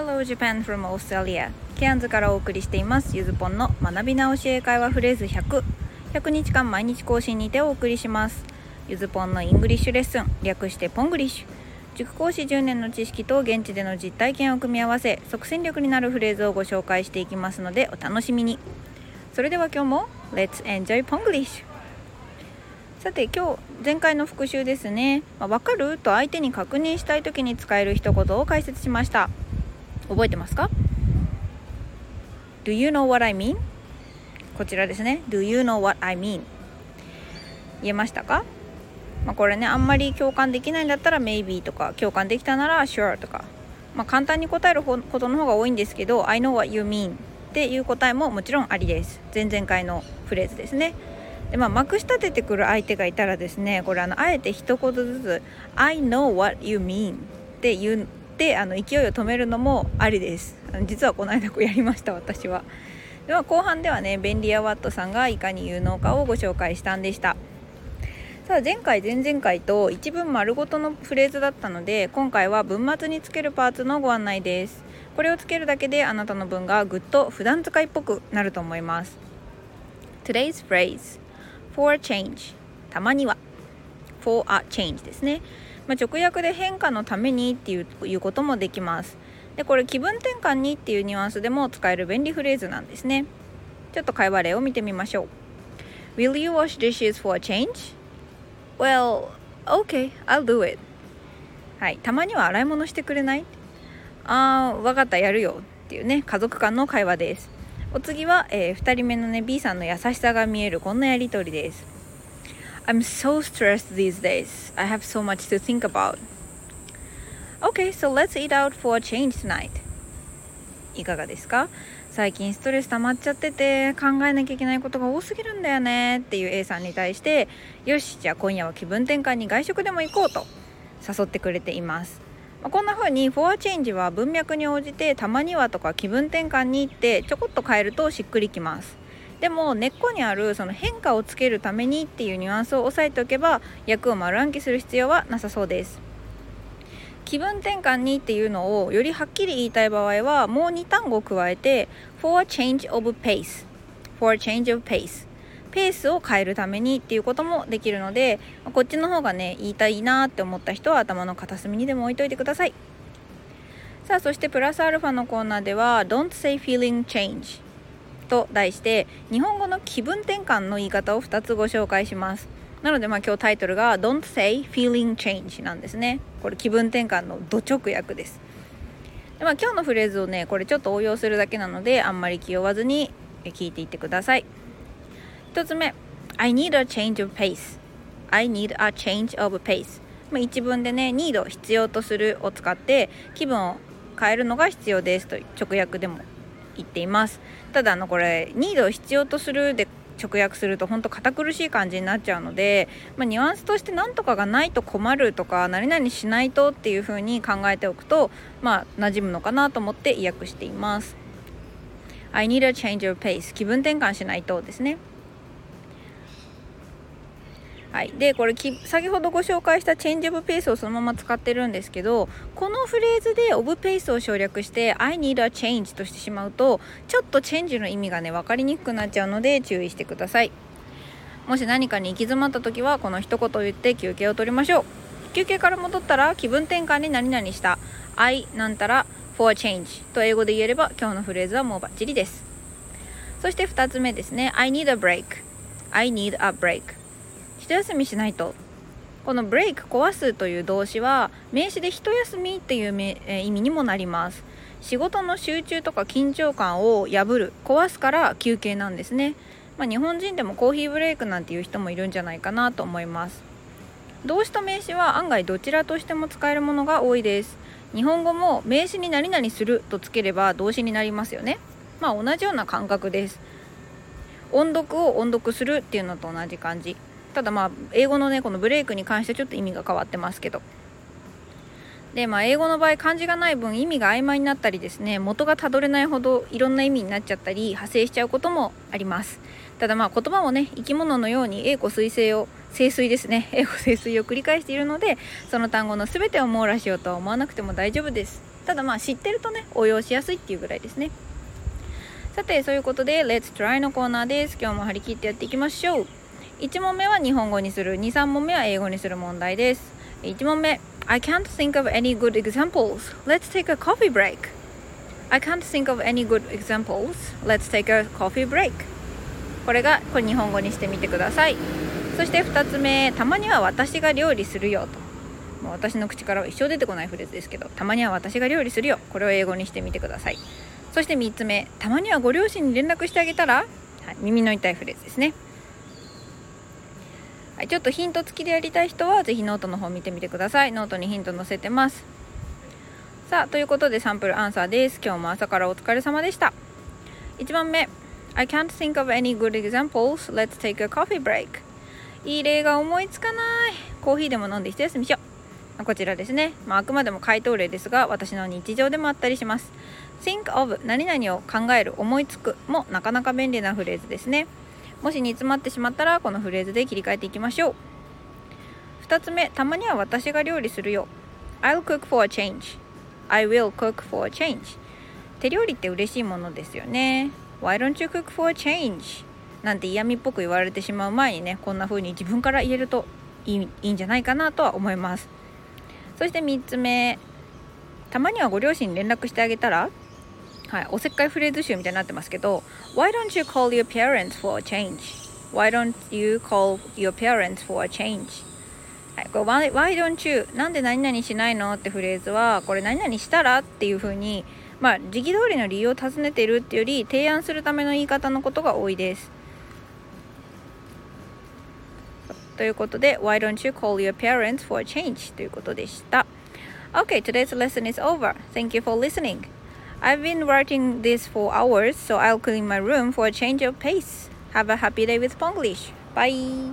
Hello Japan from Australia. ケアンズからお送りしています。ゆずぽんの学び直し英会話フレーズ100 100日間毎日更新にてお送りします。ゆずぽんの English lesson。略して Ponglish。塾講師10年の知識と現地での実体験を組み合わせ即戦力になるフレーズをご紹介していきますのでお楽しみに。それでは今日も Let's enjoy Ponglish さて今日前回の復習ですね、まあ、分かる？と相手に確認したい時に使える一言を解説しました。覚えてますか？Do you know what I mean? こちらですね。Do you know what I mean? 言えましたか？まあ、これねあんまり共感できないんだったら maybe とか共感できたなら sure とか、まあ、簡単に答えることの方が多いんですけど I know what you mean っていう答えももちろんありです。前々回のフレーズですね。でまあ、まくし立ててくる相手がいたらですねこれあのあえて一言ずつ「I know what you mean」って言うってあの勢いを止めるのもありです。実はこの間こうやりました私は。では後半ではね便利屋ワットさんがいかに有能かをご紹介したんでした。さあ前回前々回と一文丸ごとのフレーズだったので今回は文末につけるパーツのご案内です。これをつけるだけであなたの文がぐっと普段使いっぽくなると思います。Today's phrase for a change たまには。for a change ですね、まあ、直訳で変化のためにっていういうこともできます。でこれ気分転換にっていうニュアンスでも使える便利フレーズなんですね。ちょっと会話例を見てみましょう。Will you wash dishes for a change? Well, okay, I'll do it. はい。たまには洗い物してくれない？あーわかったやるよっていうね家族間の会話です。お次は、えー、2人目のね B さんの優しさが見えるこんなやりとりです。I'm so stressed these days. I have so much to think about. Okay, so let's eat out for a change tonight. いかがですか?最近ストレス溜まっちゃってて考えなきゃいけないことが多すぎるんだよね。っていう A さんに対してよしじゃあ今夜は気分転換に外食でも行こうと。誘ってくれています。まあ、こんな風にフォアチェンジは文脈に応じてたまにはとか気分転換に行ってちょこっと変えるとしっくりきます。でも根っこにあるその変化をつけるためにっていうニュアンスを押さえておけば役を丸暗記する必要はなさそうです。気分転換にっていうのをよりはっきり言いたい場合はもう2単語加えて for a change of pace for a change of pace ペースを変えるためにっていうこともできるのでこっちの方がね言いたいなって思った人は頭の片隅にでも置いといてください。さあそしてプラスアルファのコーナーでは Don't say feeling change と題して日本語の気分転換の言い方を2つご紹介します。なのでまあ今日タイトルが Don't say feeling change なんですね。これ気分転換のド直訳です。で、まあ、今日のフレーズをねこれちょっと応用するだけなのであんまり気負わずに聞いていってください。1つ目 I need a change of pace I need a change of pace まあ、一文でね need 必要とするを使って気分を変えるのが必要ですと直訳でも言っています。ただあのこれ need 必要とするで直訳すると本当堅苦しい感じになっちゃうので、まあ、ニュアンスとして何とかがないと困るとか何々しないとっていう風に考えておくとまあ馴染むのかなと思って意訳しています。I need a change of pace 気分転換しないとですね。はい、でこれ先ほどご紹介したチェンジオブペースをそのまま使ってるんですけどこのフレーズでオブペースを省略して I need a change としてしまうとちょっとチェンジの意味がね分かりにくくなっちゃうので注意してください。もし何かに行き詰まった時はこの一言を言って休憩を取りましょう。休憩から戻ったら気分転換に何々した。I なんたら for a change と英語で言えれば今日のフレーズはもうバッチリです。そして2つ目ですね。I need a break I need a break 一休みしないと。このブレイク壊すという動詞は名詞で一休みっていう、意味にもなります。仕事の集中とか緊張感を破る。壊すから休憩なんですね、まあ、日本人でもコーヒーブレイクなんていう人もいるんじゃないかなと思います。動詞と名詞は案外どちらとしても使えるものが多いです。日本語も名詞に何々するとつければ動詞になりますよね。まあ同じような感覚です。音読を音読するっていうのと同じ感じ。ただまあ英語のねこのブレイクに関してちょっと意味が変わってますけど。でまあ英語の場合漢字がない分意味が曖昧になったりですね元がたどれないほどいろんな意味になっちゃったり派生しちゃうこともあります。ただまあ言葉もね生き物のように英語水星を清水ですね。英語清水を繰り返しているのでその単語の全てを網羅しようとは思わなくても大丈夫です。ただまあ知ってるとね応用しやすいっていうぐらいですね。さてそういうことで Let's try のコーナーです。今日も張り切ってやっていきましょう。1問目は日本語にする。23問目は英語にする問題です。1問目。I can't think of any good examples. Let's take a coffee break. I can't think of any good examples. Let's take a coffee break. これがこれ日本語にしてみてください。そして2つ目。たまには私が料理するよと。もう私の口からは一生出てこないフレーズですけど。たまには私が料理するよ。これを英語にしてみてください。そして3つ目。たまにはご両親に連絡してあげたら、はい、耳の痛いフレーズですね。はい、ちょっとヒント付きでやりたい人は是非ノートの方見てみてください。ノートにヒント載せてます。さあということで sample answer です。今日も朝からお疲れ様でした。1番目。I can't think of any good examples. Let's take a coffee break. いい例が思いつかない。コーヒーでも飲んで一休みしよう。こちらですね、まあ、あくまでも回答例ですが私の日常でもあったりします。Think of 何々を考える思いつくもなかなか便利なフレーズですね。もし煮詰まってしまったらこのフレーズで切り替えていきましょう。2つ目たまには私が料理するよ。I'll cook for a change. I will cook for a change. 手料理って嬉しいものですよね。Why don't you cook for a change? なんて嫌味っぽく言われてしまう前にねこんな風に自分から言えるといいいいんじゃないかなとは思います。そして3つ目たまにはご両親に連絡してあげたらはい、おせっかいフレーズ集みたいになってますけど Why don't you call your parents for a change? Why don't you call your parents for a change? はい、これ why, don't you なんで何々しないのってフレーズはこれ何々したらっていう風にまあ時期通りの理由を尋ねているっていうより提案するための言い方のことが多いですということで Why don't you call your parents for a change? ということでした Okay, today's lesson is over. Thank you for listening. I've been writing this for hours, so I'll clean my room for a change of pace. Have a happy day with Ponglish. Bye!